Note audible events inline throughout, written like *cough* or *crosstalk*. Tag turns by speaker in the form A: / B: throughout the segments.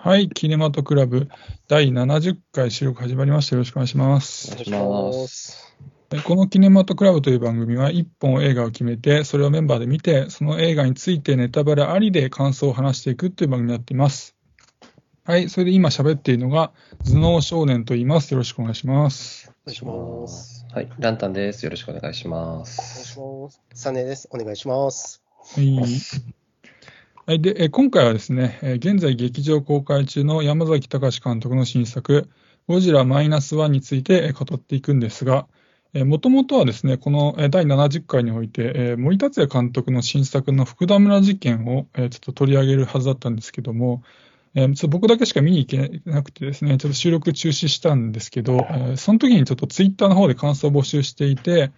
A: はい、キネマトクラブ第70回収録始まりました。よろしくお願いします。
B: お願いします。
A: えこのキネマトクラブという番組は、1本映画を決めて、それをメンバーで見て、その映画についてネタバレありで感想を話していくという番組になっています。はい、それで今喋っているのが、頭脳少年と言います。よろしくお願いします。
B: お願いします。はい、ランタンです。よろしくお願いしま
C: お願いし
B: す。
C: ます。サネです。お願いします。
A: はい。で、今回はですね、現在劇場公開中の山崎隆監督の新作、ゴジラマイナスワンについて語っていくんですが、もともとはですね、この第70回において、森達也監督の新作の福田村事件をちょっと取り上げるはずだったんですけども、僕だけしか見に行けなくてですね、ちょっと収録中止したんですけど、その時にちょっとツイッターの方で感想を募集していて、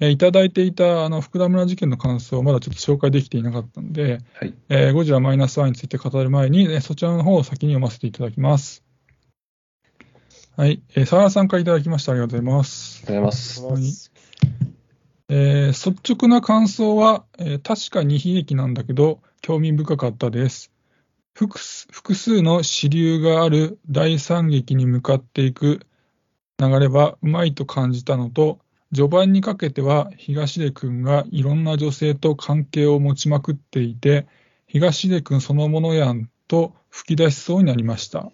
A: えーいただいていたあの福田村事件の感想をまだちょっと紹介できていなかったので、
B: はい、
A: えーゴジラマイナスワンについて語る前に、ね、そちらの方を先に読ませていただきます。はい、えー、沢田さんからいただきました。ありがとうございます。
B: ありがとうございます。
C: お願い。
A: えー率直な感想は、えー確かに悲劇なんだけど、興味深かったです。複数複数の支流がある大惨劇に向かっていく流れはうまいと感じたのと、序盤にかけては東出君がいろんな女性と関係を持ちまくっていて、東出君そのものやんと吹き出しそうになりました。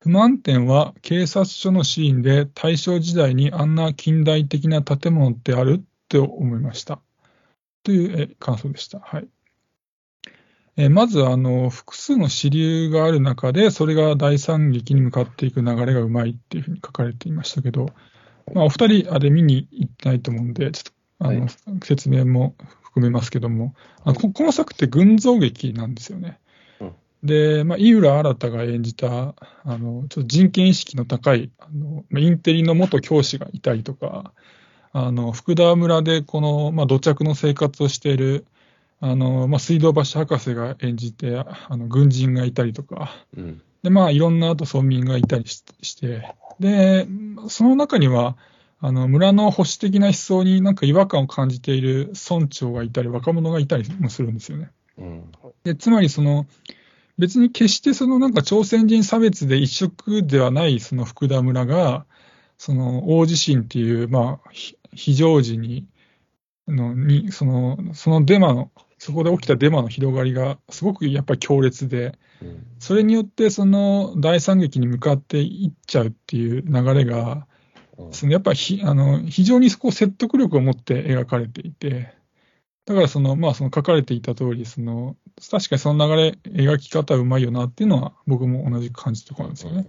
A: 不満点は警察署のシーンで大正時代にあんな近代的な建物ってあるって思いました。という感想でした。はい。えまずあの、複数の支流がある中で、それが大惨劇に向かっていく流れがうまいっていうふうに書かれていましたけど、まあ、お二人、あれ見に行ってないと思うんで、ちょっとあの、
B: はい。
A: 説明も含めますけども、あのここの作って群像劇なんですよね。
B: うん。
A: で、まあ、井浦新が演じた、あの、ちょっと人権意識の高い、あの、まあインテリの元教師がいたりとか、あの、福田村でこの、まあ、土着の生活をしている、あの、まあ、水道橋博士が演じて、あの、軍人がいたりとか、
B: うん、
A: で、まあ、いろんなあと村民がいたりしして、で、その中には、あの、村の保守的な思想になんか違和感を感じている村長がいたり、若者がいたりもするんですよね。
B: うん、
A: で、つまりその、別に決してそのなんか朝鮮人差別で一色ではないその福田村が、その大地震っていう、まあ、ひ非常時に、のに、その、そのデマの、そこで起きたデマの広がりがすごくやっぱり強烈で、
B: うん、
A: それによってその大惨劇に向かっていっちゃうっていう流れが、
B: うん
A: そのやっぱりひあの非常にこう説得力を持って描かれていて、だからその、まあ、その書かれていた通り、その確かにその流れ、描き方うまいよなっていうのは、僕も同じく感じたところなんですよね。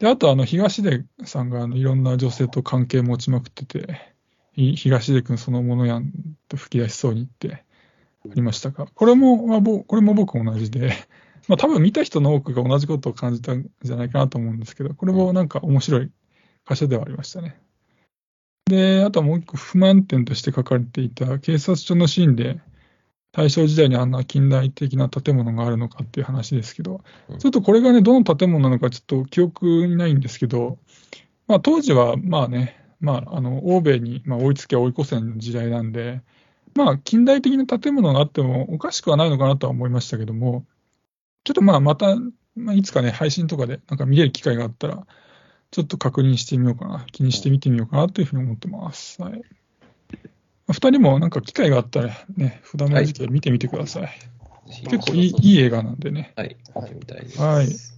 A: で、あと、あの東出さんがあのいろんな女性と関係持ちまくってて、い東出君そのものやんと吹き出しそうに言ってありましたが、これも、まあ、ぼこれも僕も同じで、まあ多分見た人の多くが同じことを感じたんじゃないかなと思うんですけど、これもなんか面白い箇所ではありましたね。で、あとはもう一個不満点として書かれていた警察署のシーンで、大正時代にあんな近代的な建物があるのかっていう話ですけど、
B: うん。
A: ちょっとこれがね、どの建物なのかちょっと記憶にないんですけど、まあ当時はまあね、まああの、欧米にまあ追いつけ追い越せの時代なんで、まあ近代的な建物があってもおかしくはないのかなとは思いましたけども、ちょっとまあまた、まあ、いつかね、配信とかでなんか見れる機会があったら、ちょっと確認してみようかな、気にしてみてみようかなというふうに思ってます。はい。二人もなんか機会があったらね、普段の時期見てみてください。
B: ぜひ
A: 結構いいいい映画なんでね。
B: はい、見たいです。
A: はい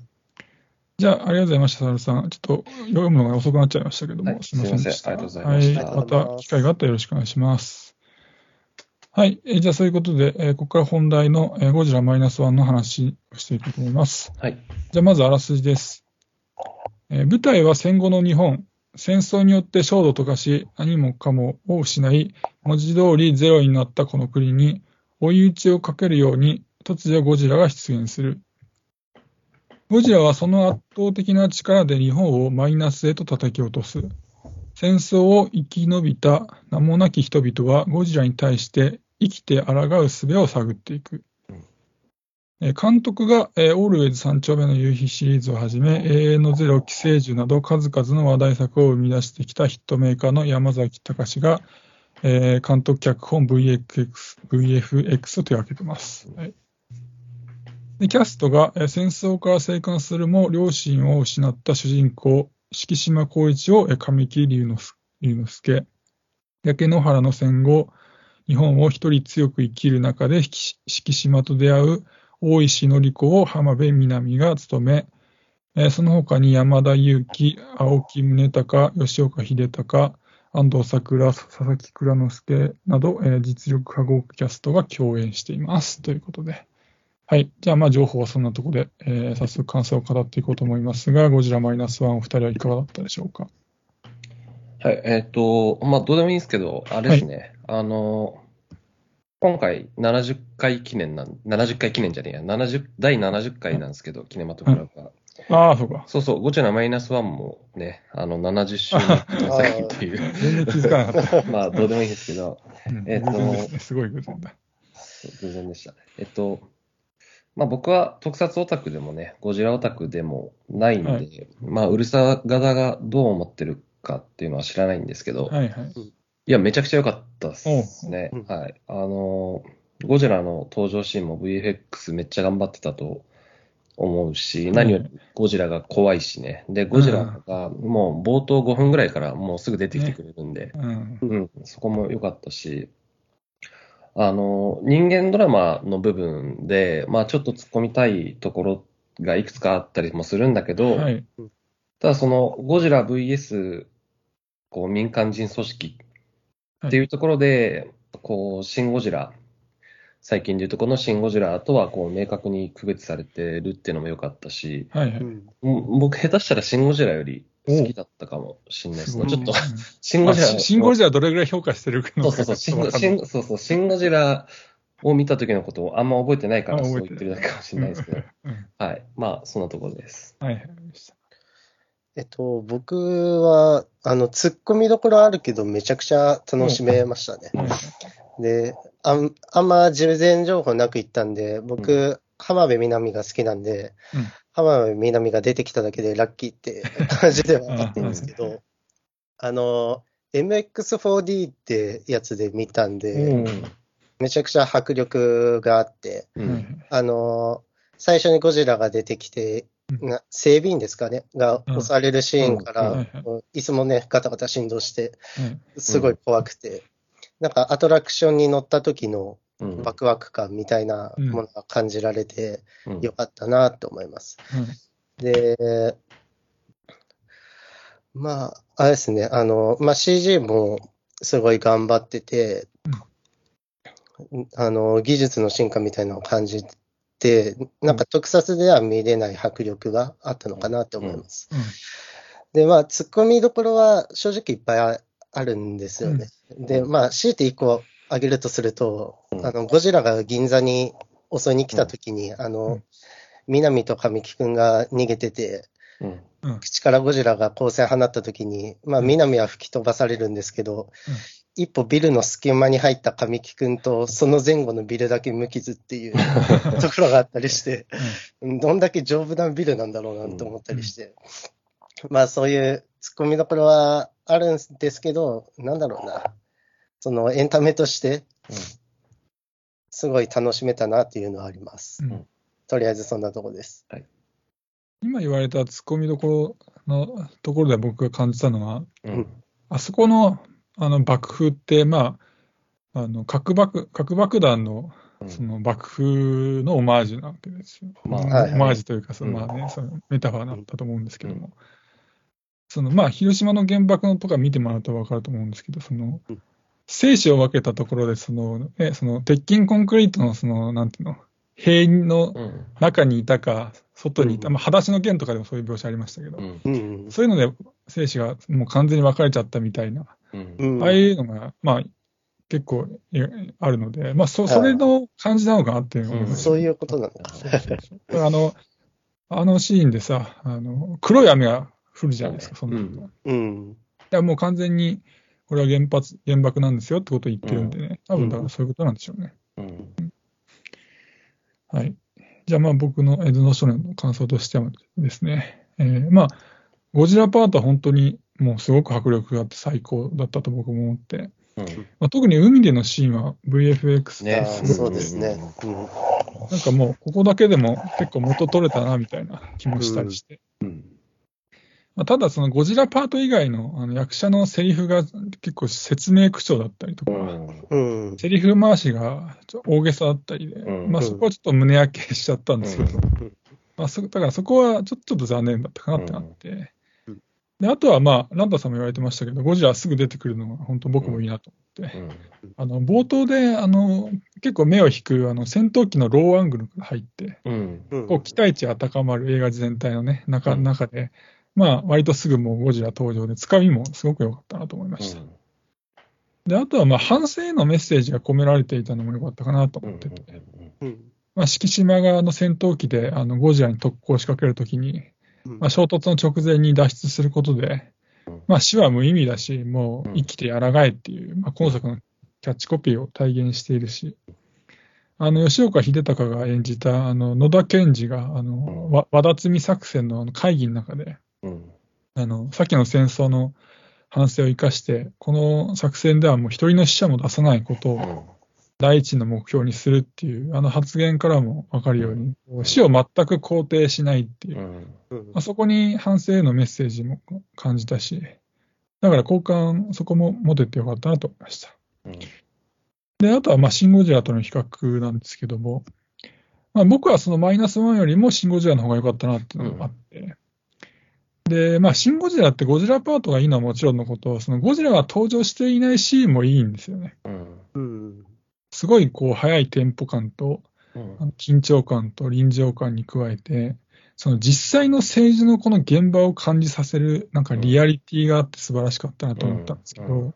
A: じゃあ、ありがとうございました、サルさん。ちょっと読むのが遅くなっちゃいましたけども、
B: はい
A: すみませんでした。
B: すいませんありがとうございました
A: はい、また機会があったらよろしくお願いします。はい、えーじゃあそういうことで、えーここから本題の、えーゴジラマイナスワンの話をしていこうと思います。
B: はい、
A: じゃあまずあらすじです。えー舞台は戦後の日本。戦争によって焦土と化し、何もかもを失い、文字通りゼロになったこの国に、追い打ちをかけるように、突如ゴジラが出現する。ゴジラはその圧倒的な力で日本をマイナスへと叩き落とす。戦争を生き延びた名もなき人々はゴジラに対して生きて抗う術を探っていく。監督が、えーオールウェイズ三丁目の夕日シリーズをはじめ、永遠のゼロ、寄生獣など数々の話題作を生み出してきたヒットメーカーの山崎隆が、えー監督脚本 VFX, VFX を手掛けてます。はいでキャストが戦争から生還するも両親を失った主人公、敷島光一を神木隆之隆之介、焼け野原の戦後、日本を一人強く生きる中で敷島と出会う大石典子を浜辺美波が務め、その他に山田裕貴、青木宗隆、吉岡秀隆、安藤サクラ、佐々木蔵之介など、実力派豪華キャストが共演しています。ということで。はい。じゃあ、まあ、情報はそんなところで、えー早速感想を語っていこうと思いますが、ゴジラマイナスワンお二人はいかがだったでしょうか？
B: はい、えっ、と、まあ、どうでもいいんですけど、あれですね、あの、今回70回記念なん、70回記念じゃねえや、70、第70回なんですけど、キネマトグラフが。
A: ああ、そうか。
B: そうそう、ゴジラマイナスワンもね、あの、70周年の作品という、*laughs*
A: 全然気づかなかった。*laughs*
B: まあ、どうでもいいんですけど、
A: うん
B: えっと
A: すね。すごい偶然だ。
B: 偶然でした。えっと、まあ僕は特撮オタクでもね、ゴジラオタクでもないんで、
A: はい
B: まあうるさ型がどう思ってるかっていうのは知らないんですけど、
A: はいはい。
B: いや、めちゃくちゃ良かったですね。はい。あのー、ゴジラの登場シーンも VFX めっちゃ頑張ってたと思うし、何よりゴジラが怖いしね。で、ゴジラがもう冒頭5分ぐらいからもうすぐ出てきてくれるんで、
A: うん。
B: うん、そこも良かったし、あの、人間ドラマの部分で、まあちょっと突っ込みたいところがいくつかあったりもするんだけど、
A: はい。
B: ただそのゴジラ VS こう民間人組織っていうところで、こう、シン・ゴジラ、最近でいうとこのシン・ゴジラとはこう明確に区別されてるっていうのも良かったし、
A: はいはい。
C: うん
B: も僕下手したらシン・ゴジラより好きだったかもしれないですね。ちょっと、
A: うん
B: シン・ゴジラ
A: まあシン・ゴジラどれぐらい評価してるか
B: そうそうそう、シンゴ、シン、そうそう、シンゴジラを見た時のことをあんま覚えてないから
A: あ
B: そう言ってるだけかもしれないですけど。
A: うん
B: はい。まあ、そんなところです。
A: はいはい。
C: えっと、僕は、あの、突っ込みどころあるけど、めちゃくちゃ楽しめましたね。
A: はいはい
C: で、あんあんま事前情報なく行ったんで、
B: う
C: 僕、浜辺美波が好きなんで、
A: うん。
C: 浜辺美波が出てきただけでラッキーって感じではあってるんですけど、あの、MX4D ってやつで見たんで、めちゃくちゃ迫力があって、あの、最初にゴジラが出てきて、整備員ですかね、が
A: うん
C: 押されるシーンか
A: うん。はい
C: ら椅子もね、ガタガタ振動して、
A: はい
C: すごい怖くて、なんかアトラクションに乗った時の
B: うん。
C: ワクワク感みたいなものが感じられて
B: うん。
C: よかったなと思います。
A: はい
C: で、まあ、あれですね、あの、まあ CG もすごい頑張ってて、あの、技術の進化みたいなのを感じて、なんか特撮では見れない迫力があったのかなと思います。
A: うん。
C: で、まあ、突っ込みどころは正直いっぱいああるんですよね。で、まあ、強いて一個挙げるとすると、
B: うん。
C: あの、ゴジラが銀座に襲いに来た時に、あ
A: う
C: の
A: ん、
C: 南と神木くんが逃げてて、
B: うん。
A: うん。
C: 口からゴジラが光線放った時に、まあ、
A: うん。
C: 南は吹き飛ばされるんですけど、一歩ビルの隙間に入った神木くんと、その前後のビルだけ無傷っていう *laughs* ところがあったりして、どんだけ丈夫なビルなんだろうなと思ったりして、まあそういう突っ込みどころはあるんですけど、なんだろうな、そのエンタメとして、すごい楽しめたなっていうのはあります。
A: うん。
C: とりあえずそんなとこです。
A: 今言われたツッコミどころのところで僕が感じたのは、
B: うん。
A: あそこのあの爆風って、まあ、あの核爆核爆弾のその爆風のオマージュなわけですよ。
B: まあ。
A: オ
C: はいはい。
A: マージュというか、その
B: うん。
A: まあね、そのメタファーだったと思うんですけども、
B: う
A: そのまあ、広島の原爆のとか見てもらうと分かると思うんですけど、その
C: うん
A: 生死を分けたところで、その、え、その鉄筋コンクリートのその、なんていうの、塀の
B: うん。
A: 中にいたか、外にいた、
C: うん
A: まあ、裸足の剣とかでもそういう描写ありましたけど、
B: うん。
C: うん。
A: そういうので生死がもう完全に分かれちゃったみたいな、
B: うん
C: う。ん
A: ああいうのが、まあ、結構いあるので、まあ、そそれの感じなのかなっていうのを思いました
C: そういうことなのか。
A: そうそうそうあの、あのシーンでさ、あの黒い雨が降るじゃないですか、そんなの。
B: うん
A: い
C: うん。
A: や、もう完全に、これは原発、原爆なんですよってことを言ってるんでね、多分だからそういうことなんでしょうね。
B: うん。
A: はい。じゃあ、まあ僕のエドノ少年の感想としてはですね、えーまあ、ゴジラパートは本当にもうすごく迫力があって最高だったと僕も思って、
B: うん。
A: まあ、特に海でのシーンは VFX
B: ね
C: そうですね。うん。
A: なんかもう、ここだけでも結構元取れたな、みたいな気もしたりして。
B: うん。
A: まあ、ただ、そのゴジラパート以外のあの役者のセリフが結構説明口調だったりとか、
B: うん。
C: うん。
A: セリフ回しがちょ大げさだったりで、
B: うん。
A: まあそこはちょっと胸焼けしちゃったんですけど、
B: うん。
A: まあそだからそこはちょちょっと残念だったかなってなって、
C: うん。
A: であとはまあ、ランダさんも言われてましたけど、ゴジラすぐ出てくるのが本当僕もいいなと思って、
B: うん。
A: あの冒頭であの結構目を引くあの戦闘機のローアングルが入って、こう期待値が高まる映画全体のね、中
B: うん。
A: 中で、まあ割とすぐもうゴジラ登場で、つかみもすごく良かったなと思いました。で、あとはまあ反省へのメッセージが込められていたのも良かったかなと
B: うん。
A: 思ってて、
C: うん。
A: まあ、敷島側の戦闘機であのゴジラに特攻を仕掛けるときに、
C: うん。
A: まあ、衝突の直前に脱出することで
B: うん、
A: まあ、死は無意味だし、もう
B: うん。
A: 生きて抗えっていう、まあ、今作のキャッチコピーを体現しているし、あの吉岡秀隆が演じたあの野田賢治があの、和田摘み作戦の会議の中で、
B: うん。
A: あのさっきの戦争の反省を生かして、この作戦ではもう一人の死者も出さないことを
B: うん。
A: 第一の目標にするっていう、あの発言からも分かるように、死を全く肯定しないっていうあ、そこに反省へのメッセージも感じたし、だから好感、そこも持ててよかったなと思いました。
B: うん。
A: で、あとは、まあ、シン・ゴジラとの比較なんですけども、まあ、僕はそのマイナス1よりもシン・ゴジラの方が良かったなっていうのがあって、で、まあ、シン・ゴジラってゴジラパートがいいのはもちろんのこと、そのゴジラが登場していないシーンもいいんですよね。
B: うん。
C: うん。
A: すごいこう速いテンポ感と、
B: うん
A: 緊張感と臨場感に加えて、その実際の政治のこの現場を感じさせる、なんかリアリティがあって素晴らしかったなと思ったんですけど、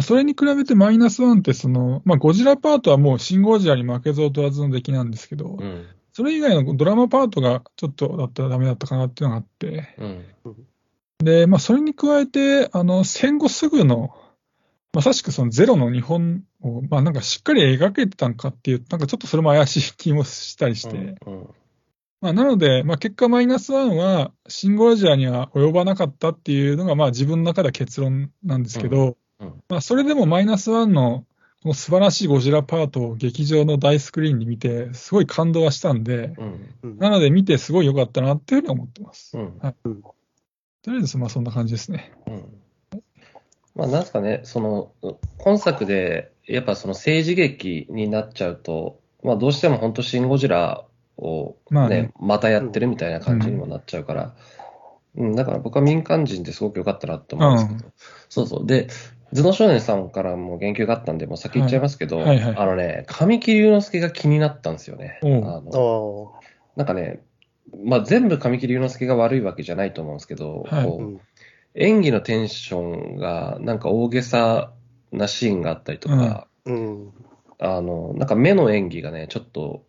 A: それに比べてマイナスワンってその、まあ、ゴジラパートはもうシン・ゴジラに負けず劣らずの出来なんですけど、
B: うん。
A: それ以外のドラマパートがちょっとだったらダメだったかなっていうのがあって、
B: うん。
A: で、まあ、それに加えて、あの、戦後すぐの、まさしくそのゼロの日本を、まあ、なんかしっかり描けてたんかっていう、なんかちょっとそれも怪しい気もしたりして、
B: うん。
A: まあ、なので、まあ、結果マイナスワンは、シン・ゴジラには及ばなかったっていうのが、まあ、自分の中では結論なんですけど、
B: うんうん
A: まあ、それでもマイナスワンの、この素晴らしいゴジラパートを劇場の大スクリーンに見て、すごい感動はしたんで、
B: うん。
C: うん
A: なので見てすごい良かったなっていうふうに思ってます。
B: うん。
A: とりあえず、まあ、そんな感じですね。
B: うんまあ、なんですかね、その、今作で、やっぱその政治劇になっちゃうと、まあ、どうしても本当、シン・ゴジラを
A: まあ
B: ね
A: ね、
B: またやってるみたいな感じにもなっちゃうから、うん、だから僕は民間人ですごく良かったなと思うんですけど、そうそう。で、頭脳少年さんからも言及があったんで、もう先言っちゃいますけど、
A: はい。はいはい。
B: あのね、神木隆之介が気になったんですよね。あの
C: お
B: なんかね、まあ、全部神木隆之介が悪いわけじゃないと思うんですけど、
A: はい。
B: こう
C: ーうん
B: 演技のテンションがなんか大げさなシーンがあったりとか、
C: うん。
B: あの、なんか目の演技がね、ちょっと、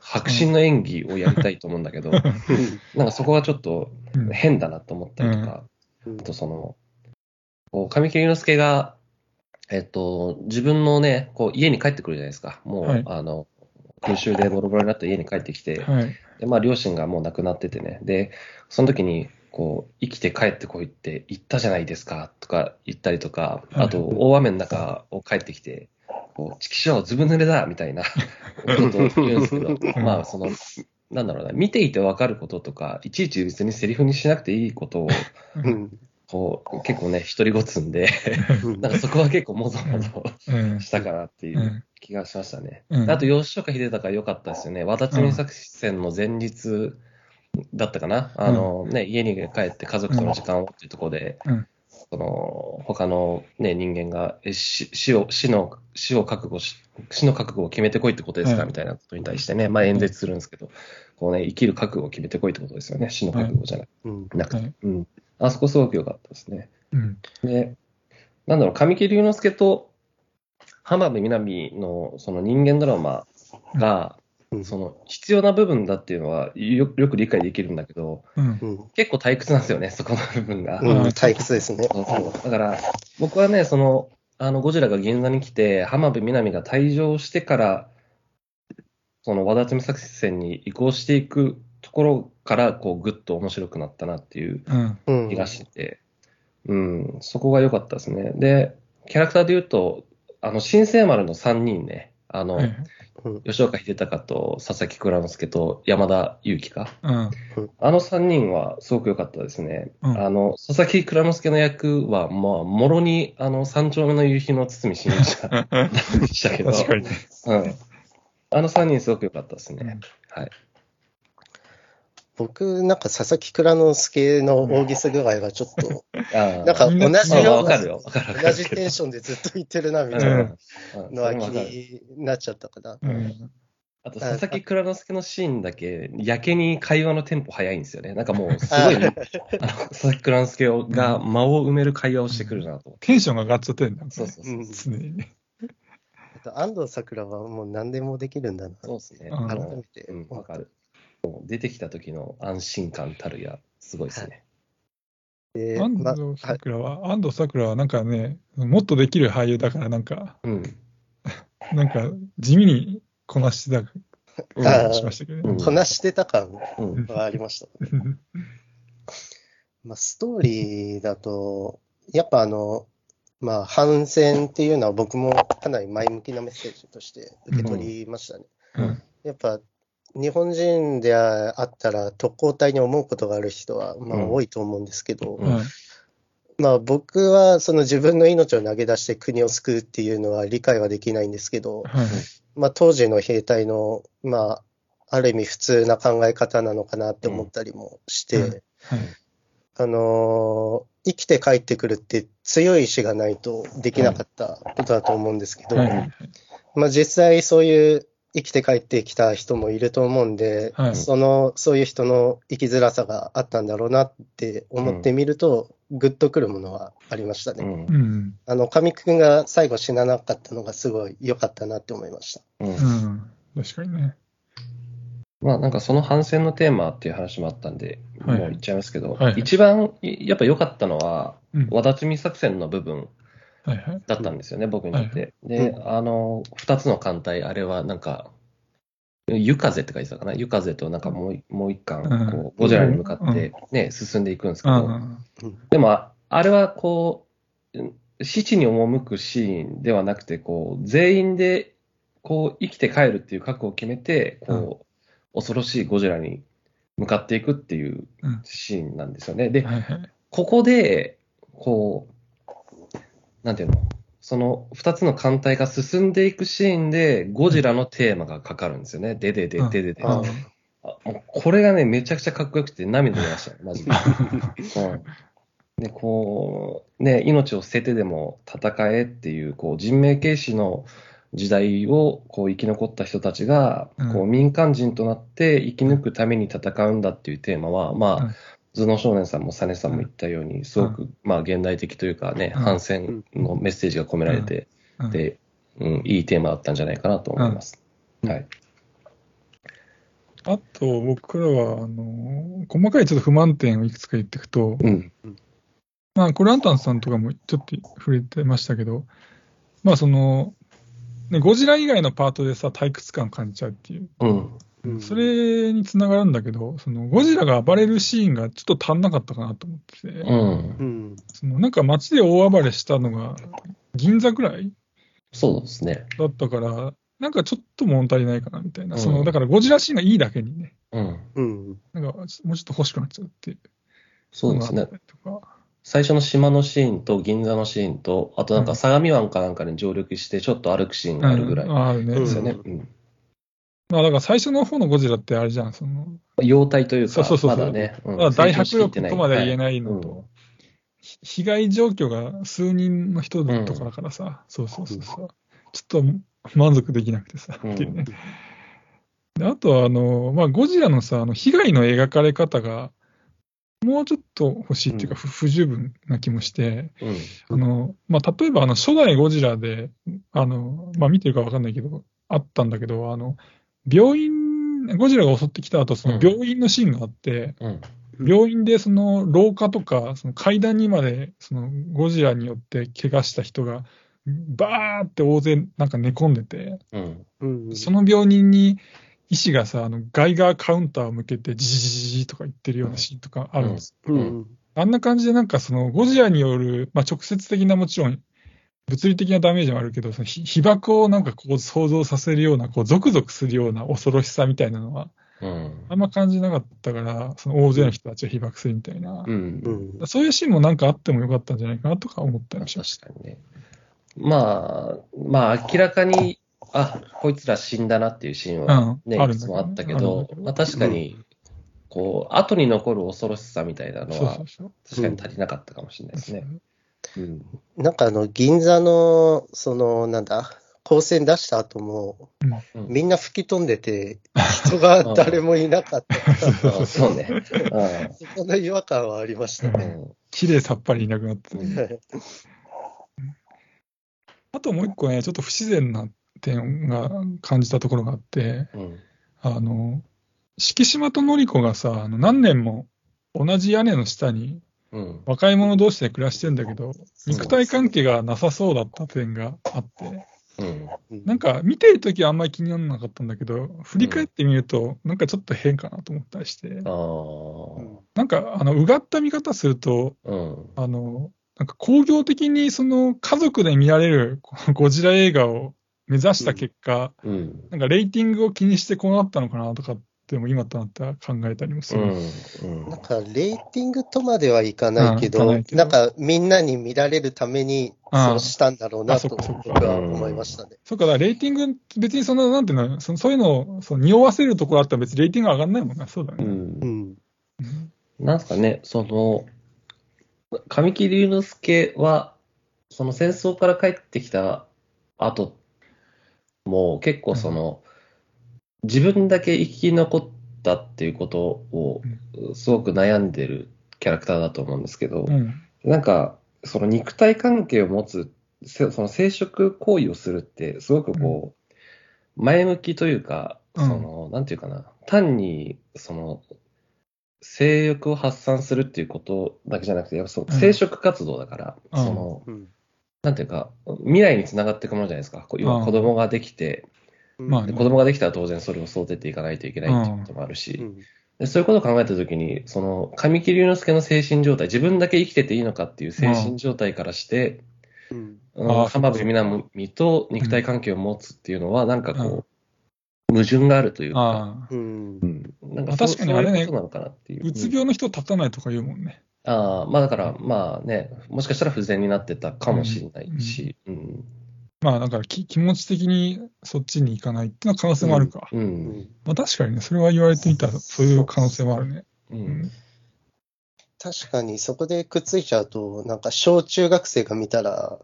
B: 迫真の演技をやりたいと思うんだけど、*laughs* なんかそこがちょっと
A: うん。
B: 変だなと思ったりとか、
C: うん。
B: あとその、こう神木隆之介が、えっと、自分のね、こう家に帰ってくるじゃないですか。もう、
A: はい
B: あの、空襲でボロボロになった家に帰ってきて、
A: はい。
B: で、まあ、両親がもう亡くなっててね。で、その時に、こう、生きて帰ってこいって言ったじゃないですか、とか言ったりとか、
A: はい
B: あと、大雨の中を帰ってきて、こう、チキショー、ずぶ濡れだみたいな *laughs* ことを言うんですけど、
A: ん
B: まあ、その、なんだろうな、見ていてわかることとか、いちいち別にセリフにしなくていいことを、
C: うん。
B: こう、結構ね、一人ごつんで、
C: うん。
B: なんかそこは結構もぞもぞ
A: うん。
B: したかなっていううん。気がしましたね。
A: うん。
B: あと、吉岡秀隆良かったですよね。和田摘作戦の前日だったかな。あの、ね、家に帰って家族との時間をっていうところで、
A: うん。
B: その、他のね、人間が、え死死を、死の、死を覚悟し、死の覚悟を決めてこいってことですか、
A: はい
B: みたいなことに対してね、まあ演説するんですけど、こうね、生きる覚悟を決めてこいってことですよね。死の覚悟じゃなく,、
C: うん。
B: なくて、
A: はい
B: うん。あそこすごく良かったですね。
A: うん。
B: で、なんだろう、神木隆之介と浜辺美波のその人間ドラマが、
C: うん
B: その必要な部分だっていうのはよよく理解できるんだけど、
A: うん。
C: うん。
B: 結構退屈なんですよね、そこの部分が。
C: うん。退屈ですね。
B: そうそうだから、僕はね、その、あの、ゴジラが銀座に来て、浜辺美波が退場してから、その、和田摘作戦に移行していくところから、こう、ぐっと面白くなったなっていう
A: うん。
C: うん。
B: 気がしてて、うん、そこが良かったですね。で、キャラクターで言うと、あの、新生丸の3人ね、あの、
A: はい
C: うん
B: 吉岡秀隆と佐々木蔵之介と山田裕貴か。
A: うん。
B: あの3人はすごく良かったですね。
A: うん
B: あの、佐々木蔵之介の役は、まあ、もろに、あの、三丁目の夕日の堤真一さんでしたけど、
A: 確かにね。
B: うん。あの3人すごく良かったですね。はい。
C: 僕、なんか佐々木蔵之介の大ぎす具合がちょっと、*laughs*
B: あ
C: なんか同じ
B: まあ
C: ような、
B: わかるよ。わかるわかる。
C: 同じテンションでずっと言ってるな、みたいな
B: うんうん
C: のは気になっちゃったかな。
A: うん。
B: あと、佐々木蔵之介のシーンだけ、やけに会話のテンポ早いんですよね。なんかもう、すごい、あの、佐々木蔵之介が間を埋める会話をしてくるなと。
A: テンションが上がっちゃってんだ。
B: そうそうそう。
C: うん
A: 常にね。
C: あと安藤サクラはもう何でもできるんだな。
B: そうですね。
C: 改
B: の
C: めて
B: うん、わかる。もう出てきた時の安心感たるや、すごいですね。
C: で
A: 安
C: ま
A: 藤サクラは、安藤サクラはなんかね、もっとできる俳優だから、なんか、
B: うん。*laughs*
A: なんか地味にこなしてた
B: うん
A: 感じしましたけど
B: うん
A: ね。
C: こなしてた感
B: うん。
C: はありました。まあ、ストーリーだと、やっぱあの、まあ、反戦っていうのは僕もかなり前向きなメッセージとして受け取りましたね。
A: うん。
C: やっぱ日本人であったら特攻隊に思うことがある人はまあ
B: うん
C: 多いと思うんですけど、
B: うん。
A: はい
C: まあ僕はその自分の命を投げ出して国を救うっていうのは理解はできないんですけど、
A: はい。
C: まあ当時の兵隊のまあある意味普通な考え方なのかなって思ったりもして、あのー生きて帰ってくるって強い意志がないとできなかったことだと思うんですけど、
A: はいはい
C: まあ実際そういう生きて帰ってきた人もいると思うんで、
A: はい
C: その、そういう人の生きづらさがあったんだろうなって思ってみると、グッとくるものはありましたね。
B: うん
A: うん
C: あの、神木くんが最後死ななかったのがすごい良かったなって思いました。
B: うん
A: うん確かにね。
B: まあなんかその反戦のテーマっていう話もあったんで、
A: はい。
B: もう言っちゃいますけど、
A: はい。
B: 一番やっぱ良かったのは、
A: うん。
B: 和田摘み作戦の部分
A: はいはい。
B: だったんですよね、僕にとって。
C: い
B: で、あの、二つの艦隊、あれはなんか、湯風って書いてたかな？湯風となんかもうもう一艦、
A: うん。
B: こうゴジラに向かってね、進んでいくんですけど、
A: うん。
B: でも、ああれはこう、うん死地に赴くシーンではなくて、こう、全員で、こう、生きて帰るっていう覚悟を決めて、こう、恐ろしいゴジラに向かっていくっていう
A: うん
B: シーンなんですよね。で、
A: はいはい。
B: ここで、こう、なんていうの？その二つの艦隊が進んでいくシーンで、ゴジラのテーマがかかるんですよね。でででででで。これがね、めちゃくちゃかっこよくて涙出ましたよ、マジで。*laughs* うんで、こう、ね、命を捨ててでも戦えっていう、こう、人命軽視の時代を、こう、生き残った人たちが、
A: うん。
B: こう、民間人となって生き抜くために戦うんだっていうテーマは、まあ、
A: うん。
B: 頭脳少年さんもサネさんも言ったように、すごく、まあ、現代的というかね、
A: うん。
B: 反戦のメッセージが込められて、
A: うん。
B: で、うん、いいテーマだったんじゃないかなと思います。
C: うん。
B: はい。
A: あと、僕らは、あの、細かいちょっと不満点をいくつか言っていくと、
B: うん。
A: まあ、これ、アンタンさんとかもちょっと触れてましたけど、まあ、その、ね、ゴジラ以外のパートでさ、退屈感を感じちゃうっていう、
B: うん。
C: うん
A: それにつながるんだけど、そのゴジラが暴れるシーンがちょっと足んなかったかなと思ってて、
B: うん。
C: うん。
A: そのなんか街で大暴れしたのが銀座ぐらい
B: そうですね。
A: だったから、なんかちょっと物足りないかなみたいな、
B: うん
A: そのだからゴジラシーンがいいだけにね、
B: うん。
C: うん。
A: なんかもうちょっと欲しくなっちゃうっていう
B: そうですね
A: とか。
B: 最初の島のシーンと銀座のシーンと、あとなんか相模湾かなんかに上陸してちょっと歩くシーンがあるぐらい
A: うん。あるね。
B: ですよね。
C: う
B: うん。
A: まあだから最初の方のゴジラってあれじゃん、その、
B: 妖体というか、
A: そうそうそうそう。
B: まだね、うん。
A: まあ大迫力とまでは言えないの
B: は
A: と、ひ被害状況が数人の人とかだからさ、そうそうそうそう、ちょっと満足できなくてさ、
B: うん。
A: っていうね。であとはあの、まあ、ゴジラのさ、あの被害の描かれ方が、もうちょっと欲しいっていうか、
B: うん。
A: 不不十分な気もして、
B: いうん。
A: あの、まあ、例えばあの初代ゴジラで、あの、まあ、見てるかわかんないけど、あったんだけど、あの、病院、ゴジラが襲ってきた後、その病院のシーンがあって、
B: うん。
A: 病院でその廊下とか、その階段にまで、そのゴジラによって怪我した人が、バーって大勢なんか寝込んでて、
B: うん。
C: うん。
A: その病人に医師がさ、あのガイガーカウンターを向けて、ジジジジとか言ってるようなシーンとかあるんです。
C: うん。
A: あんな感じでなんかそのゴジラによる、まあ、直接的なもちろん物理的なダメージもあるけど、その被被爆をなんかこう想像させるような、こうゾクゾクするような恐ろしさみたいなのは、
B: うん。
A: あんま感じなかったから、その大勢の人たちが被爆するみたいな
B: う。。
C: うんん。
A: そういうシーンもなんかあってもよかったんじゃないかなとか思ったりもしまし
B: 確かにね。まあ、まあ、明らかに、あ、こいつら死んだなっていうシーンは
A: うん
B: ね、
A: あるん
B: いつもあった
A: けど
B: まあ確かに、こう、後に残る恐ろしさみたいな
A: た。
B: のは。確かに足りなかったかもしれないですね。うん。
C: なんかあの、銀座の、その、なんだ、光線出した後も、
B: うん
C: みんな吹き飛んでて、*laughs* 人が誰もいなかった
B: そうね。
C: そこの違和感はありましたね。
B: うん。
A: 綺麗さっぱりいなくなって。
B: うん
A: あともう一個ね、ちょっと不自然な点が感じたところがあって、
B: うん。
A: あの、敷島とのり子がさ、あの何年も同じ屋根の下に
B: うん。
A: 若い者同士で暮らしてんだけど、肉体関係がなさそうだった点があって、
B: うん。
A: なんか見てるときはあんまり気にならなかったんだけど、振り返ってみると、なんかちょっと変かなと思ったりして、
B: ああ。
A: なんかあのうがった見方すると、
B: うん。
A: あの、なんか工業的にその家族で見られるゴジラ映画を目指した結果、
B: うん。
A: なんかレーティングを気にしてこうなったのかなとかっても今となったら考えたりもす
B: う
A: る。
B: ん。うん
C: なんか、レーティングとまではいかないけ
A: うんい
C: ど、
A: かないけど
C: なんか、みんなに見られるために、
A: うん
C: そうしたんだろうなと、僕は思いましたね。
A: そうか、だからレーティング、別にその、なんていうの、そのそういうのをその匂わせるところあったら別にレーティング上がんないもんな。そうだね。
B: うん
C: う。ん。
A: うん
B: なんすかね、その、神木隆之介は、その戦争から帰ってきた後も結構その、自分だけ生き残ったっていうことをすごく悩んでるキャラクターだと思うんですけど、
A: うん。
B: なんか、その肉体関係を持つ、せその生殖行為をするって、すごくこう、前向きというか、
A: うん。
B: その、なんていうかな、単に、その、性欲を発散するっていうことだけじゃなくて、やっぱその
A: うん。
B: 生殖活動だから、
A: うん。
B: その、
C: うん。
B: なんていうか、未来につながっていくものじゃないですか。こう要は子供ができて、
A: まあ
B: で子供ができたら当然それを育てていかないといけないっていうこともあるし、
C: うん
B: でそういうことを考えたときに、その、神木隆之介の精神状態、自分だけ生きてていいのかっていう精神状態からして、
C: うん
B: 浜辺美波と肉体関係を持つっていうのは、なんかこう、矛盾があるというか、
A: ああ。
C: うん
B: う。ん、なん
A: まあ
B: か
A: 確かにあれね
B: そういうことなのかなっていう。
A: うつ病の人立たないとか言うもんね。
B: ああ、まあだから、まあね、もしかしたら不全になってたかもしれないし、うん。
A: まあだからき気持ち的にそっちに行かないっていうのは可能性もあるか。
B: う。
C: うんん
A: まあ確かにね、それは言われてみたらそういう可能性もあるね。
B: う。
A: うんん。
C: 確かに、そこでくっついちゃうと、なんか、小中学生が見たら、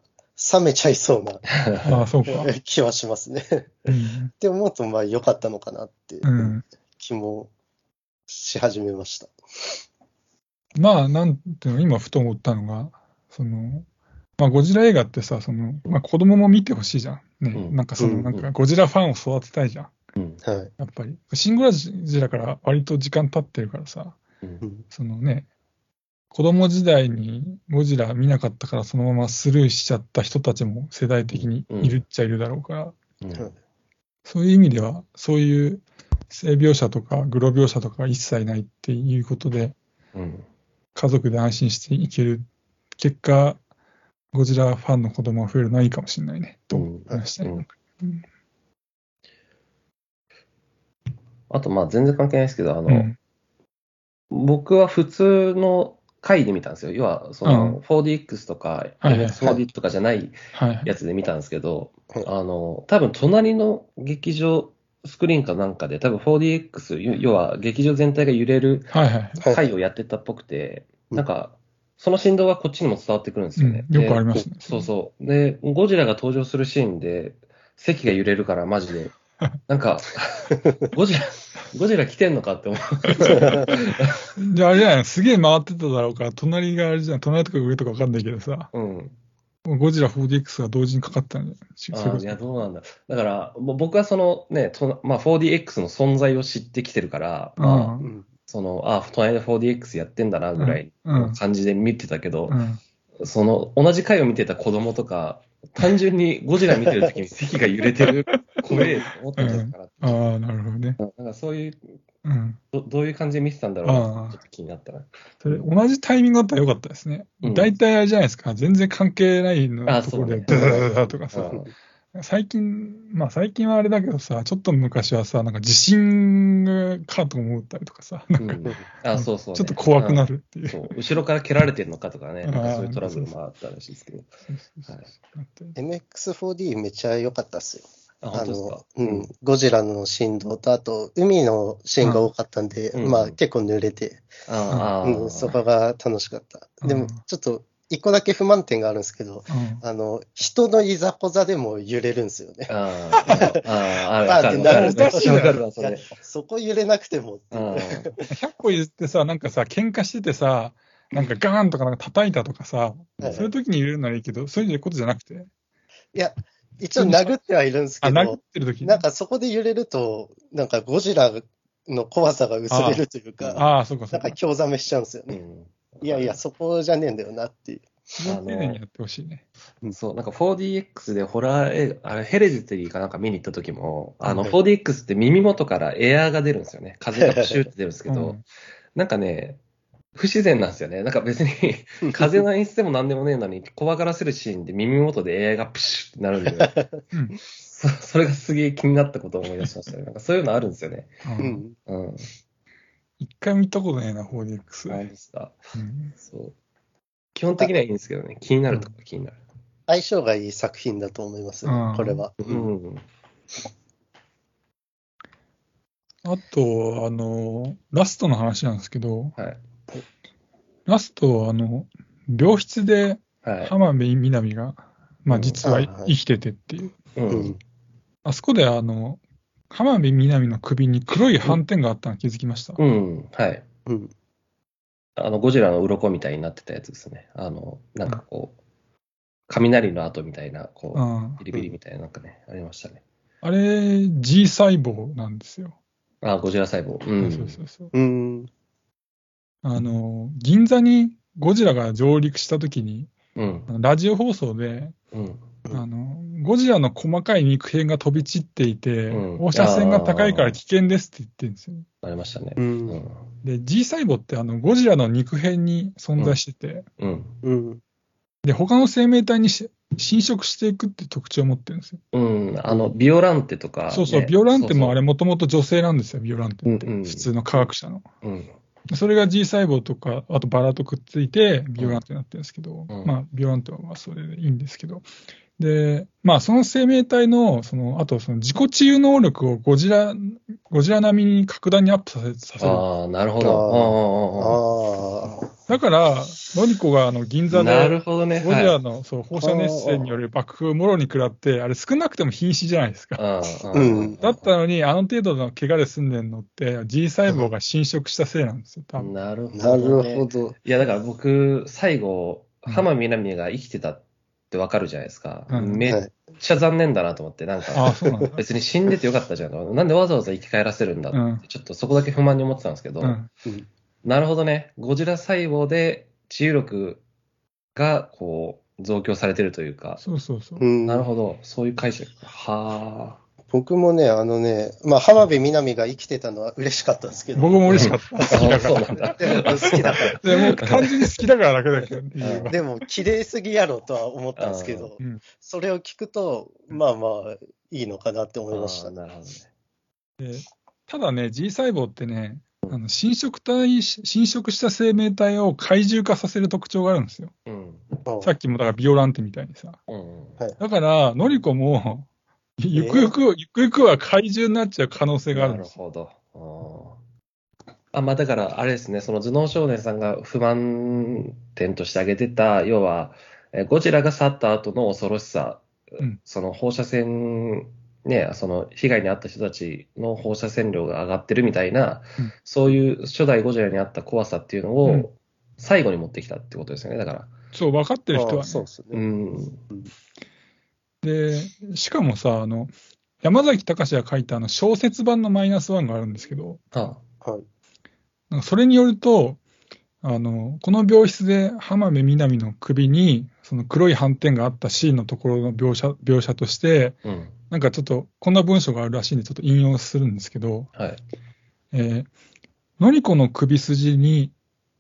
C: 冷めちゃいそうな *laughs*
A: ああ、そうか。*laughs*
C: 気はしますね。
A: うん。
C: って思うと、まあ、良かったのかなって
A: うん。
C: 気もし始めました。
A: まあ、なんていうの、今ふと思ったのが、その、まあ、ゴジラ映画ってさ、その、まあ、子供も見てほしいじゃん。ね。
B: うん
A: なんかその、
C: うん
A: なんかゴジラファンを育てたいじゃん。
B: うん。
C: はい。
A: やっぱり。シンゴジラから割と時間経ってるからさ、
B: うん
C: うん
A: そのね、子供時代にゴジラ見なかったからそのままスルーしちゃった人たちも世代的にいるっちゃいるだろうから、
B: うん
A: そういう意味では、そういう性描写とかグロ描写とか一切ないっていうことで、
B: うん。
A: 家族で安心していける結果、ゴジラファンの子供が増えるのはいいかもしれないね、と思いましたね。
B: うん。
A: うん。
B: あと、まあ全然関係ないですけど、あの、
A: うん。
B: 僕は普通の回で見たんですよ。要は、そ
A: うん。
B: の 4DX とか
A: はいはい
B: MX4D とかじゃない
A: はい。
B: やつで見たんですけど、
C: はい。
B: あの、多分隣の劇場スクリーンかなんかで、多分 4DX、要要は劇場全体が揺れる回をやってたっぽくて、
C: うん
B: なんか、その振動がこっちにも伝わってくるんですよね。
A: うんよくありますね
B: でそうそう。で、ゴジラが登場するシーンで、席が揺れるからマジで、*laughs* なんか、ゴジラ、ゴジラ来てんのかって思う。*laughs*
A: じゃああれじゃないすげえ回ってただろうから、隣があれじゃん、隣とか上とかわかんないけどさ、
B: うん。
A: ゴジラ 4DX が同時にかかったんじゃない？
B: ああ、いや、どうなんだ。だから、もう僕はそのね、とまあ、4DX の存在を知ってきてるから、まあ、
A: うん
C: うん
B: その、あ、隣で 4DX やってんだな、ぐらいの感じで見てたけど、
A: うん。
B: その、同じ回を見てた子供とか、*laughs* 単純にゴジラ見てるときに席が揺れてる、怖えと思ったんじゃないかなって。
A: ああ、なるほどね。
B: なんかそういう
A: うん。
B: どどういう感じで見てたんだろうな
A: ああ
B: ちょっと気になったな。
A: それ、同じタイミングだったらよかったですね。
B: うん
A: 大体あれじゃないですか。全然関係ないの
B: あ
A: ところで、
B: そう
A: とかさ。
B: うん
A: 最近、まあ最近はあれだけどさ、ちょっと昔はさ、なんか地震かと思ったりとかさ、なんか
B: うんあ、そうそうね、
A: ちょっと怖くなるっていう。
B: そう後ろから蹴られてるのかとかね、なんかそういうトラブルもあったらしいですけど。はい
A: だって
C: MX4D めっちゃ良かったっすよ。
B: あ、本当ですか？
C: うん、ゴジラの振動と、あと、海のシーンが多かったんで、
B: うん。
C: まあ結構濡れて、
B: ああ、
C: うん、そこが楽しかった。でも
A: うん、
C: ちょっと、一個だけ不満点があるんですけど、
A: うん。
C: あの、人のいざこざでも揺れるんですよね。
B: あー。*laughs* あー、あ
C: あ
B: わかる。わかる。
C: おかしい。な
B: わかるわ、そ
C: こ揺れなくてもっていう。
B: うん。
A: 100個言ってさ、なんかさ、喧嘩しててさ、なんかガーンとかなんか叩いたとかさ、
C: はい。
A: そういう時に入れるならいいけど、そういうことじゃなくて、
C: いや、一応殴ってはいるんです
A: あ、
C: け
A: 殴っ
C: ど、
A: てる時
C: なんかそこで揺れると、なんかゴジラの怖さが薄れるというか、
A: ああ、そうかそ
C: なか
A: うんか。
C: 興ざめしちゃうんですよね。
B: うん
C: いやいや、そこじゃねえんだよなっていう。
A: それを丁寧にやってほしいね。
B: そう、なんか 4DX でホラー映画、あれヘレジテリーかなんか見に行った時も、あの
C: はい
B: 4DX って耳元からエアーが出るんですよね。風がプシューって出るんですけど、
A: うん
B: なんかね、不自然なんですよね。なんか別に *laughs* 風の演出でもなんでもねえのに、怖がらせるシーンで耳元でエアーがプシューってなるんで、
A: うん
B: そそれがすげえ気になったことを思い出しましたね。なんかそういうのあるんですよね。
A: う
C: うんん。
B: うん。
A: 一回も見たことないな、4DX。
B: なんですか。
A: うん
B: そう。基本的にはいいんですけどね、気になるところ気になる。
C: 相性がいい作品だと思いますね
A: うん
C: これは。
B: うん。
A: あと、あの、ラストの話なんですけど、
B: はい。
A: ラスト、あの、病室で
B: はい。
A: 浜辺美波が、まあ
B: うん
A: 実は生きててっていう。
B: う。
C: うんん。
A: あそこで、あの、浜辺美波の首に黒い斑点があったの気づきました？
B: うん。はい。
C: うん。
B: あの、ゴジラの鱗みたいになってたやつですね。あの、なんかこう、雷の跡みたいな、こ
A: うん
B: う、ビリビリみたいな、なんかね、ありましたね。
A: あれ、G 細胞なんですよ。
B: あ、ゴジラ細胞。うん。
A: そうそうそう。
C: うん。
A: あの、銀座にゴジラが上陸した時に、
B: うん。
A: あのラジオ放送で、
B: うん。
A: あの、ゴジラの細かい肉片が飛び散っていて、
B: うん
A: 放射線が高いから危険ですって言ってるんですよ。
B: ありましたね。
C: う。
B: うんん。
A: で、G 細胞ってあのゴジラの肉片に存在してて、
B: うん。
C: うん。
A: で、他の生命体にし侵食していくって特徴を持ってるんですよ。
B: うん。あの、ビオランテとかね、
A: そうそう、ビオランテもあれもともと女性なんですよ、ビオランテって。
B: うんうん
A: 普通の科学者の。
B: うん。
A: それが G 細胞とか、あとバラとくっついて、ビオランテになってるんですけど、
B: うん
A: まあ、ビオランテはまあそれでいいんですけど、で、まあ、その生命体の、その、あとその自己治癒能力をゴジラ、ゴジラ並みに格段にアップさせさせる。
B: ああ、なるほど。
C: ああ。
A: だから、ノリコがあの銀座
B: なる
A: で、
B: ほどね。
A: ゴジラ
B: はい
A: の、そう放射熱線による爆風をもろに食らって、あれ少なくても瀕死じゃないですか。だったのに、あの程度の怪我で済んでんのって、G 細胞が侵食したせいなんですよ、多分。
B: なるほ
C: な
B: ど、
C: るほ。ど。
B: いや、だから僕、最後、
A: うん
B: 浜みなみが生きてたってわかるじゃないですか。
A: うん
B: めっちゃ残念だなと思って、なん
A: あ
B: か、
A: あ、そうなんだ。
B: 別に死んでてよかったじゃん。なんでわざわざ生き返らせるんだって、
A: うん
B: ちょっとそこだけ不満に思ってたんですけど、
A: うん。
C: うん
B: なるほどね。ゴジラ細胞で治癒力が、こう、増強されてるというか、
A: そうそうそう。
C: うん
B: なるほど。そういう解釈。は
C: 僕もね、あのね、まあ、浜辺美波が生きてたのは嬉しかったんですけど。
A: 僕も嬉しかった。*laughs*
B: あ。
A: 好きだか
B: そう
A: ら。
B: なんだ。
C: でも好きだから。
A: でもう単純に好きだからだけだけど、理由は
C: でも、綺麗すぎやろとは思ったんですけど
A: う、ん
C: それを聞くと、まあまあ、いいのかなって思いました。
B: なるほどね。
A: でただね、G 細胞ってね、あの侵食体、侵食した生命体を怪獣化させる特徴があるんですよ。
B: うん。
C: うん
A: さっきもだからビオランテみたいにさ。
B: うん。
A: だから、ノリコも、ゆくゆく、ゆくゆくは怪獣になっちゃう可能性があるんですよ。
B: なるほど。あまあだから、あれですね、その頭脳少年さんが不満点として挙げてた、要は、えーゴジラが去った後の恐ろしさ、
A: うん
B: その放射線、ね、その被害に遭った人たちの放射線量が上がってるみたいな、
A: うん
B: そういう初代ゴジラにあった怖さっていうの
A: うん
B: を最後に持ってきたってことですよね、だから。
A: そう、分かってる人は、ね。
C: そうです
B: う
C: ね。
B: ん。
A: で、しかもさ、あの、山崎隆が書いたあの小説版のマイナスワンがあるんですけど、
B: あ
C: はい。
A: なんかそれによると、あの、この病室で浜辺美波の首に、その黒い斑点があったシーンのところの描写、描写として、
B: うん。
A: なんかちょっと、こんな文章があるらしいんで、ちょっと引用するんですけど、
B: はい。
A: えー、ノリコの首筋に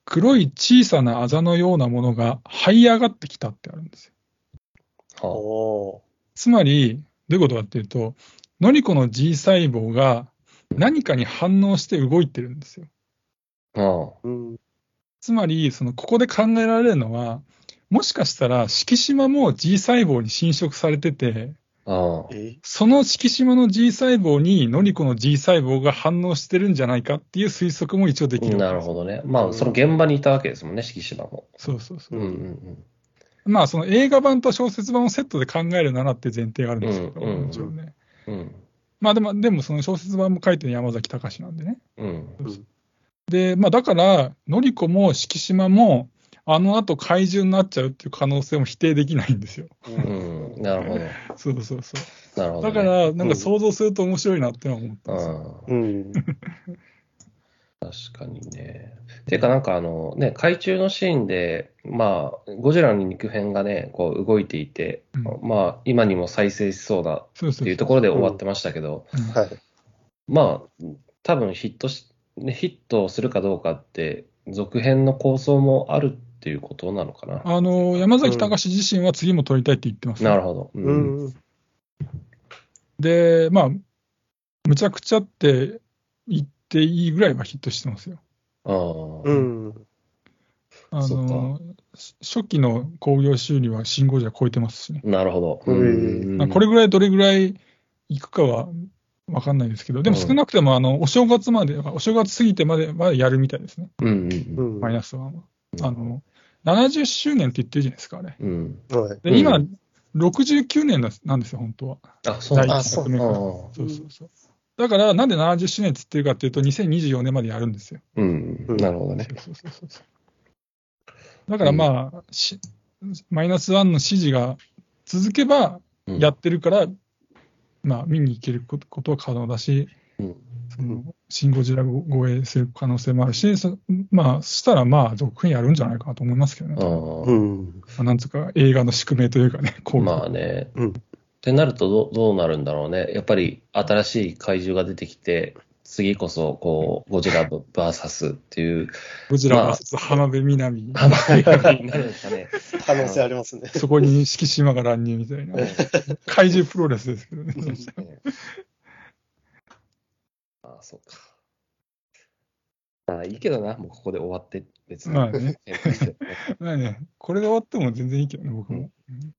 A: 黒い小さなあざのようなものが這い上がってきたってあるんですよ。
B: は
C: お
A: つまり、どういうことかっていうと、ノリコの G 細胞が何かに反応して動いてるんですよ。
B: あ。は
C: ーうん。
A: つまり、そのここで考えられるのは、もしかしたら敷島も G 細胞に侵食されてて、
B: あ。あ
A: その敷島の G 細胞にノリコの G 細胞が反応してるんじゃないかっていう推測も一応できる。
B: なるほどね。まあ、その現場にいたわけですもんね、敷島も。
A: そうそうそうう。
B: んうん
A: まあ、その映画版と小説版をセットで考えるならって前提があるんですけど、もちろんね。
B: うん。うん。
A: まあでも、でもその小説版も書いてるの山崎隆なんでね。
B: うん。
A: で、まあだから、のりこも敷島も、あの後怪獣になっちゃうっていう可能性も否定できないんですよ。
B: うん。なるほど。*laughs*
A: そうそうそう。
B: なるほど、ね。
A: だから、なんか想像すると面白いなってのは思ったんですよ。
B: うん。
C: うん。
B: 確かにね。てかなんかあのね、海中のシーンで、まあ、ゴジラの肉片がね、こう動いていて、
A: うん
B: まあ、今にも再生しそうだっていうところで終わってましたけど。まあ、多分ヒットし、ね、ヒットするかどうかって、続編の構想もあるっていうことなのかな。
A: あの、山崎隆自身は次も撮りたいって言ってます、
B: なるほど。う。
C: うんん。
A: で、まあ、むちゃくちゃって言っていいぐらいはヒットしてますよ。
B: ああ。
C: うん。
A: あ
B: そ
A: の、初期の興行収入はシン・ゴジラ超えてますしね。
B: なるほど。
C: うん
A: まあこれぐらいどれぐらいいくかはわかんないですけど、でも少なくても、あの、お正月まで、お正月過ぎてまではやるみたいですね、
B: うんうん
C: うん。
A: マイナスワンは。
B: うん。
A: あの、70周年って言ってるじゃないですか、あれ。
B: うん。
C: はい。
A: で、
B: うん
A: 今、69年なんですよ、本当は。
B: あ、そうなんだ。
A: 第一作目かそうそうそう。だから、なんで70周年って言ってるかっていうと、2024年までやるんですよ。
B: うん。なるほどね。
A: そうそうそうそう。だからまあ、しマイナスワンの指示が続けば
B: うん
A: やってるから、まあ見に行けることことは可能だし、
B: うん
A: そのシン・ゴジラ超えする可能性もあるし、そまあ、そしたらまあ、続編やるんじゃないかなと思いますけどね。
B: あ
C: うん。
A: まあなんつうか、映画の宿命というかね、*laughs* こ
B: あ。
A: う
B: まあね。
C: うん
B: ってなるとど、どうなるんだろうね。やっぱり新しい怪獣が出てきて、次こそ、こう、ゴジラバーサスっていう、
A: ゴジラ
B: まあ
A: VS 浜辺美波、
B: ハマりになるんですかね。
C: 可能性ありますね。
A: そこに敷島が乱入みたいな、*laughs* 怪獣プロレスですけどね。
B: ああ、そうか。ああ、いいけどな、もうここで終わって、別に。
A: まあね。*laughs* *laughs* まあね、これで終わっても全然いいけどね、僕も。うん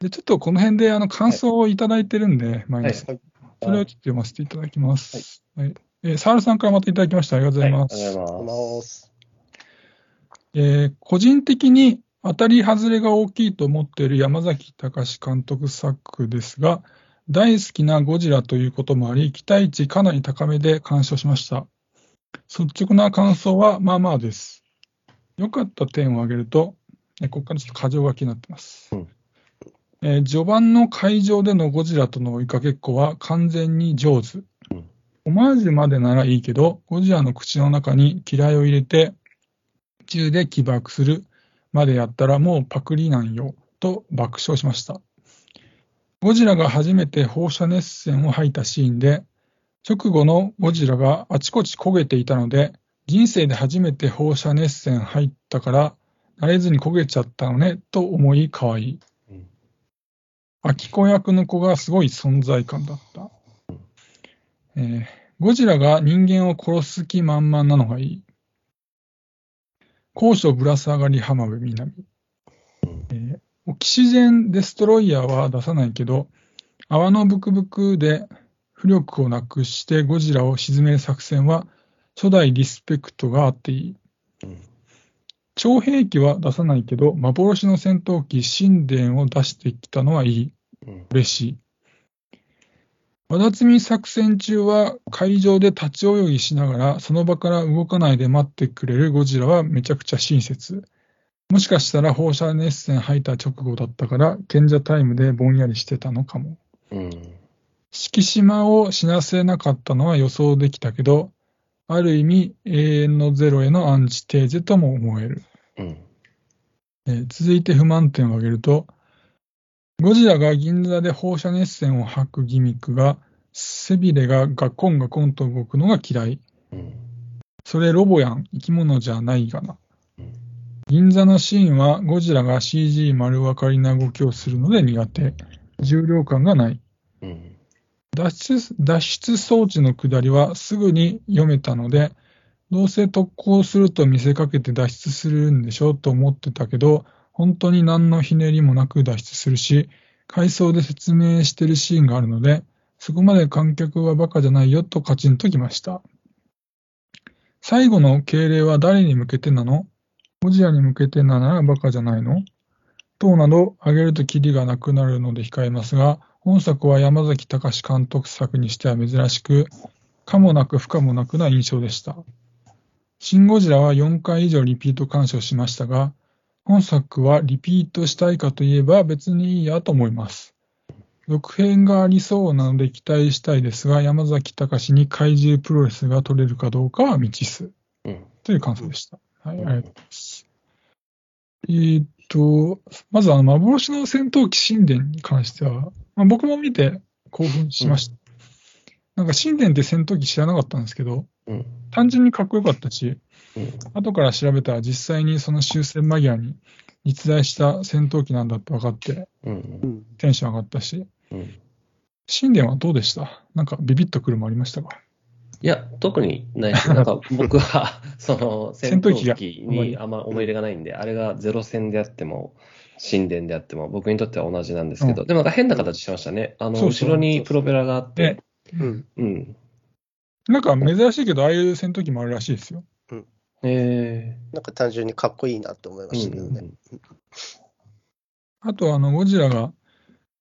A: で、ちょっとこの辺であの感想をいただいてるんで、マイナス。
C: はい
A: それをちょっと読ませていただきます。はい。えー、サールさんからまたいただきました。ありがとうございます。
B: ありがとう
C: ありがとう。
B: ございま
C: す。
A: えー個人的に当たり外れが大きいと思っている山崎隆監督作ですが、大好きなゴジラということもあり、期待値かなり高めで鑑賞しました。率直な感想はまあまあです。良かった点を挙げると、えここからちょっと箇条書きになってます。
B: うん
A: えー序盤の会場でのゴジラとの追いかけっこは完全に上手。
B: うん
A: オマージュまでならいいけど、ゴジラの口の中に機雷を入れて、銃で起爆するまでやったらもうパクリなんよ、と爆笑しました。ゴジラが初めて放射熱線を吐いたシーンで、直後のゴジラがあちこち焦げていたので、人生で初めて放射熱線入ったから、慣れずに焦げちゃったのね、と思い可愛い。
B: うん
A: アキコ役の子がすごい存在感だった。えーゴジラが人間を殺す気満々なのがいい。高所ぶら下がり浜辺美波。えーオキシジェンデストロイヤーは出さないけど、泡のブクブクで浮力をなくしてゴジラを沈める作戦は初代リスペクトがあっていい。
B: うん
A: 超兵器は出さないけど、幻の戦闘機神殿を出してきたのはいい。
B: うん
A: 嬉しい。和田摘み作戦中は海上で立ち泳ぎしながらその場から動かないで待ってくれるゴジラはめちゃくちゃ親切。もしかしたら放射熱線吐いた直後だったから賢者タイムでぼんやりしてたのかも。
B: うん。
A: 敷島を死なせなかったのは予想できたけど、ある意味永遠のゼロへのアンチテーゼとも思える。
B: うん。
A: えー続いて不満点を挙げると、ゴジラが銀座で放射熱線を吐くギミックが背びれがガコンガコンと動くのが嫌い。
B: うん。
A: それロボやん、生き物じゃないがな
B: うん。
A: 銀座のシーンはゴジラが CG 丸分かりな動きをするので苦手。重量感がない。
B: うん。
A: 脱出脱出装置の下りはすぐに読めたので、どうせ特攻すると見せかけて脱出するんでしょうと思ってたけど、本当に何のひねりもなく脱出するし、回想で説明してるシーンがあるので、そこまで観客はバカじゃないよとカチンときました。最後の敬礼は誰に向けてなの？ゴジラに向けてならバカじゃないの？等など挙げるとキリがなくなるので控えますが、本作は山崎隆監督作にしては珍しく、可もなく不可もなくな印象でした。シン・ゴジラは4回以上リピート鑑賞しましたが、本作はリピートしたいかといえば別にいいやと思います。続編がありそうなので期待したいですが、山崎隆に怪獣プロレスが取れるかどうかは未知数
B: うん。
A: という感想でした。はい、ありがとうございます。えーっと、まずあの幻の戦闘機神殿に関しては、まあ、僕も見て興奮しました。なんか神殿って戦闘機知らなかったんですけど、
B: うん。
A: 単純にかっこよかったし、
B: うん。
A: 後から調べたら実際にその終戦間際に実在した戦闘機なんだって分かって、
B: うん。
C: うん
A: テンション上がったし、
B: うん。
A: 神殿はどうでした？なんかビビッとくるもありましたか？
B: いや、特にないです。なんか *laughs* 僕は、その、戦闘
A: 機
B: にあんま思い入れがないんで、あれがゼロ戦であっても、神殿であっても、僕にとっては同じなんですけど、
A: う
B: でもなんか変な形してましたね。あの、後ろにプロペラがあって、
C: うん。
B: うん。
A: なんか珍しいけど、ああいう戦闘機もあるらしいですよ。
B: え
C: なんか単純にかっこいいなと思いま
B: ー、
C: したけどね。
B: うん。
A: あと、あの、ゴジラが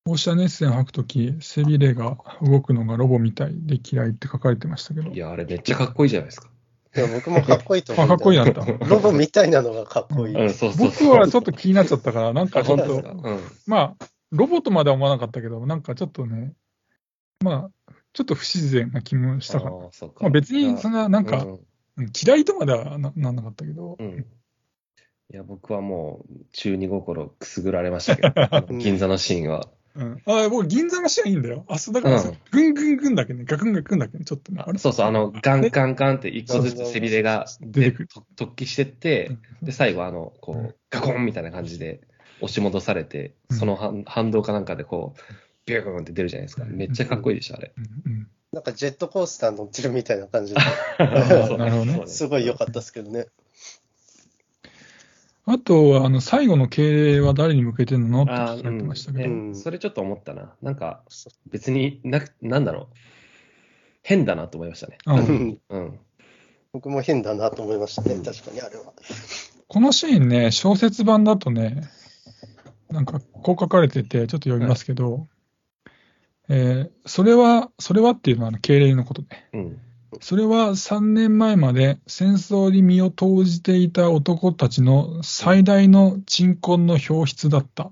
A: 放射熱線を吐くとき、背びれが動くのがロボみたいで嫌いって書かれてましたけど
B: い。や、あれめっちゃかっこいいじゃないですか。
C: いや僕もかっこいいと思
A: あ、
C: う。
A: かっこいいなった。
C: ロボみたいなのがかっこいい。
B: うん、そうそう
A: 僕
B: そう。
A: はちょっと気になっちゃったから、なんか
B: あ、
A: ちょっと。
B: うん。
A: まあ、ロボットまでは思わなかったけど、なんかちょっとね、まあ、ちょっと不自然な気もしたから。
B: あーそうか。
A: まあ、別にそんな、なんか、
B: うん
A: うん嫌いとまではななんなかったけど、
B: うん。いや、僕はもう、中二心くすぐられましたけど、*laughs* 銀座のシーンは。
A: うん。あ、僕、銀座のシーンいいんだよ。あ、そう、だからさ
B: うん、
A: ぐんぐんぐんだけね、ガクンガクンだけね、ちょっとね。あれ？
B: そうそう、あの、ガンガンガンって一個ずつ背びれが
A: 出てくる。
B: と突起してって、で、最後、あの、こ
A: う
B: ガコンみたいな感じで押し戻されて、
A: うん。
B: その反反動かなんかでこう、ビューンって出るじゃないですか。めっちゃかっこいいでしょ、あれ。
C: なんかジェットコースター乗ってるみたいな感じで、*laughs*
A: なるほどね。
C: すごい良かったですけどね。
A: あとは、あの、最後の敬礼は誰に向けてなのって
B: あ
A: 聞かれてましたけど、
B: ー
C: うん
B: ねそれちょっと思ったな。なんか、別にな、なんだろう。変だなと思いましたね。
A: うん。
C: 僕も変だなと思いましたね、確かにあれは。
A: このシーンね、小説版だとね、なんかこう書かれてて、ちょっと読みますけど、えーそれは、それはっていうのはあの敬礼のことね。
B: うん。
A: それは3年前まで戦争に身を投じていた男たちの最大の鎮魂の表出だった。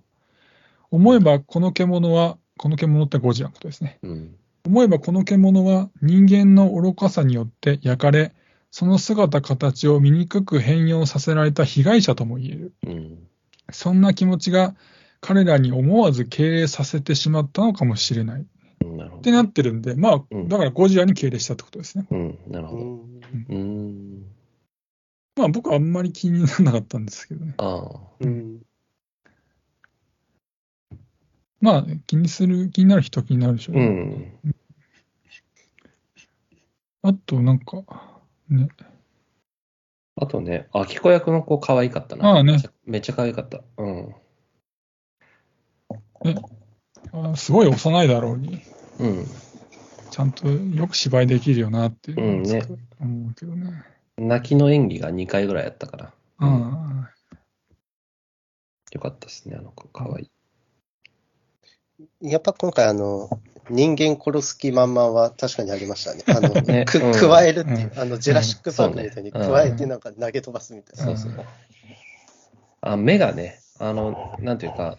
A: 思えばこの獣は、この獣ってゴジラのことですね。
B: うん。
A: 思えばこの獣は人間の愚かさによって焼かれ、その姿形を醜く変容させられた被害者とも言える。
B: うん。
A: そんな気持ちが彼らに思わず敬礼させてしまったのかもしれない。っ
B: うんなるほど。
A: てなってるんで、まあ
B: う、ん
A: だからゴジラに敬礼したってことですね。
B: うん。なるほど。
C: うん
B: うん。
A: まあ僕はあんまり気にならなかったんですけどね。
B: ああ。
C: うん
A: まあ気にする、気になる人は気になるでしょう
B: う
A: ね。
B: ん。
A: あとなんか、ね。
B: あとね、あきこ役の子可愛かったな。
A: ああね
B: めっちゃ可愛かった。うん。
A: あすごい幼いだろうに、
B: うん。
A: ちゃんとよく芝居できるよなっていう
B: うんね
A: 思うけどね。
B: 泣きの演技が2回ぐらいやったから。
A: うん。
B: よかったですね、あの子。可愛い。
C: やっぱ今回、あの、人間殺す気満々は確かにありましたね。あの、*laughs* く
B: ねうん
C: 加えるっていう、
A: う
C: あの、ジェラシック・パークみたいに加えてなんか投げ飛ばすみたいな。
B: そうそう。あ、目がね、あの、なんていうか、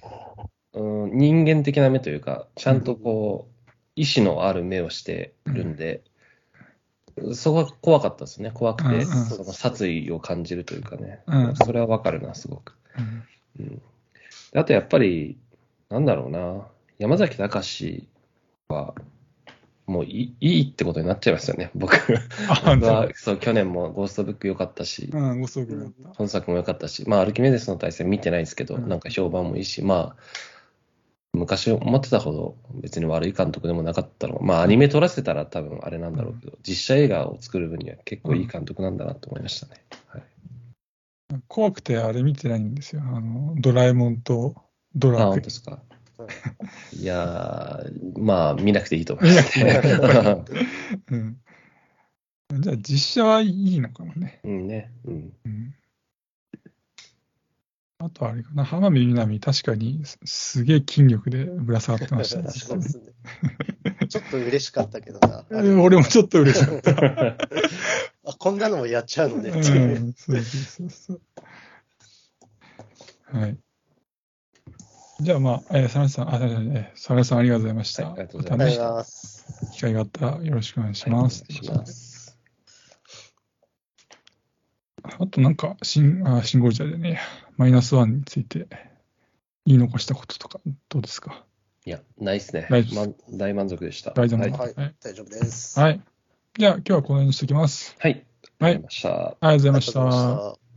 B: うん、人間的な目というか、ちゃんとこう、意志のある目をしてるんで、そこが怖かったですね。怖くて、
A: うんうん
B: その殺意を感じるというかね。
A: うん
B: それはわかるな、すごく。
A: うん
B: うん。であとやっぱり、なんだろうな、山崎隆は、もういいいいってことになっちゃいますよね、僕。はそう去年もゴーストブック良かったし、
A: うん。
B: 本作も良かったし、まあ、アルキメデスの対戦見てないですけど、
A: うん
B: なんか評判もいいし、まあ、昔思ってたほど別に悪い監督でもなかったの。まあ、アニメ撮らせたら多分あれなんだろうけど、実写映画を作る分には結構いい監督なんだなと思いましたね。はい、
A: 怖くてあれ見てないんですよ。あの、ドラえもんとド
B: あ、
A: ラクエ
B: 本当ですか？いやー、まあ、見なくていいと思いますね。*laughs*
A: うん。じゃあ実写はいいのかもね。
B: うんね。うん。
A: うん。あとあれかな、浜辺美波、確かにすすげえ筋力でぶら下がってましたね。*laughs*
C: そうですね。*laughs* ちょっと嬉しかったけどな。
A: えー俺もちょっと嬉しかった。*laughs*
C: あ、こんなのもやっちゃうのね。
A: うん、そうそうそう。はい。じゃあまあ、えー、サラさん、あ、えーサラさんありがとうございました。
B: はい
C: ありがとうございます。
A: 機会があったらよろしくお願いします。
B: はいお願いします。
A: あとなんか、シン、あ、シンゴルジャでね、マイナスワンについて言い残したこととか、どうですか？
B: いや、ないですね。
A: ないです
B: ま大満足でした。
A: 大丈夫
B: はい。
C: はい
A: はい、
C: 大丈夫です。
A: はい。じゃあ今日はこの辺にしておきます。
B: はい。
A: はい
B: わかりました。
A: ありがとうございました。
C: ありがとうございました。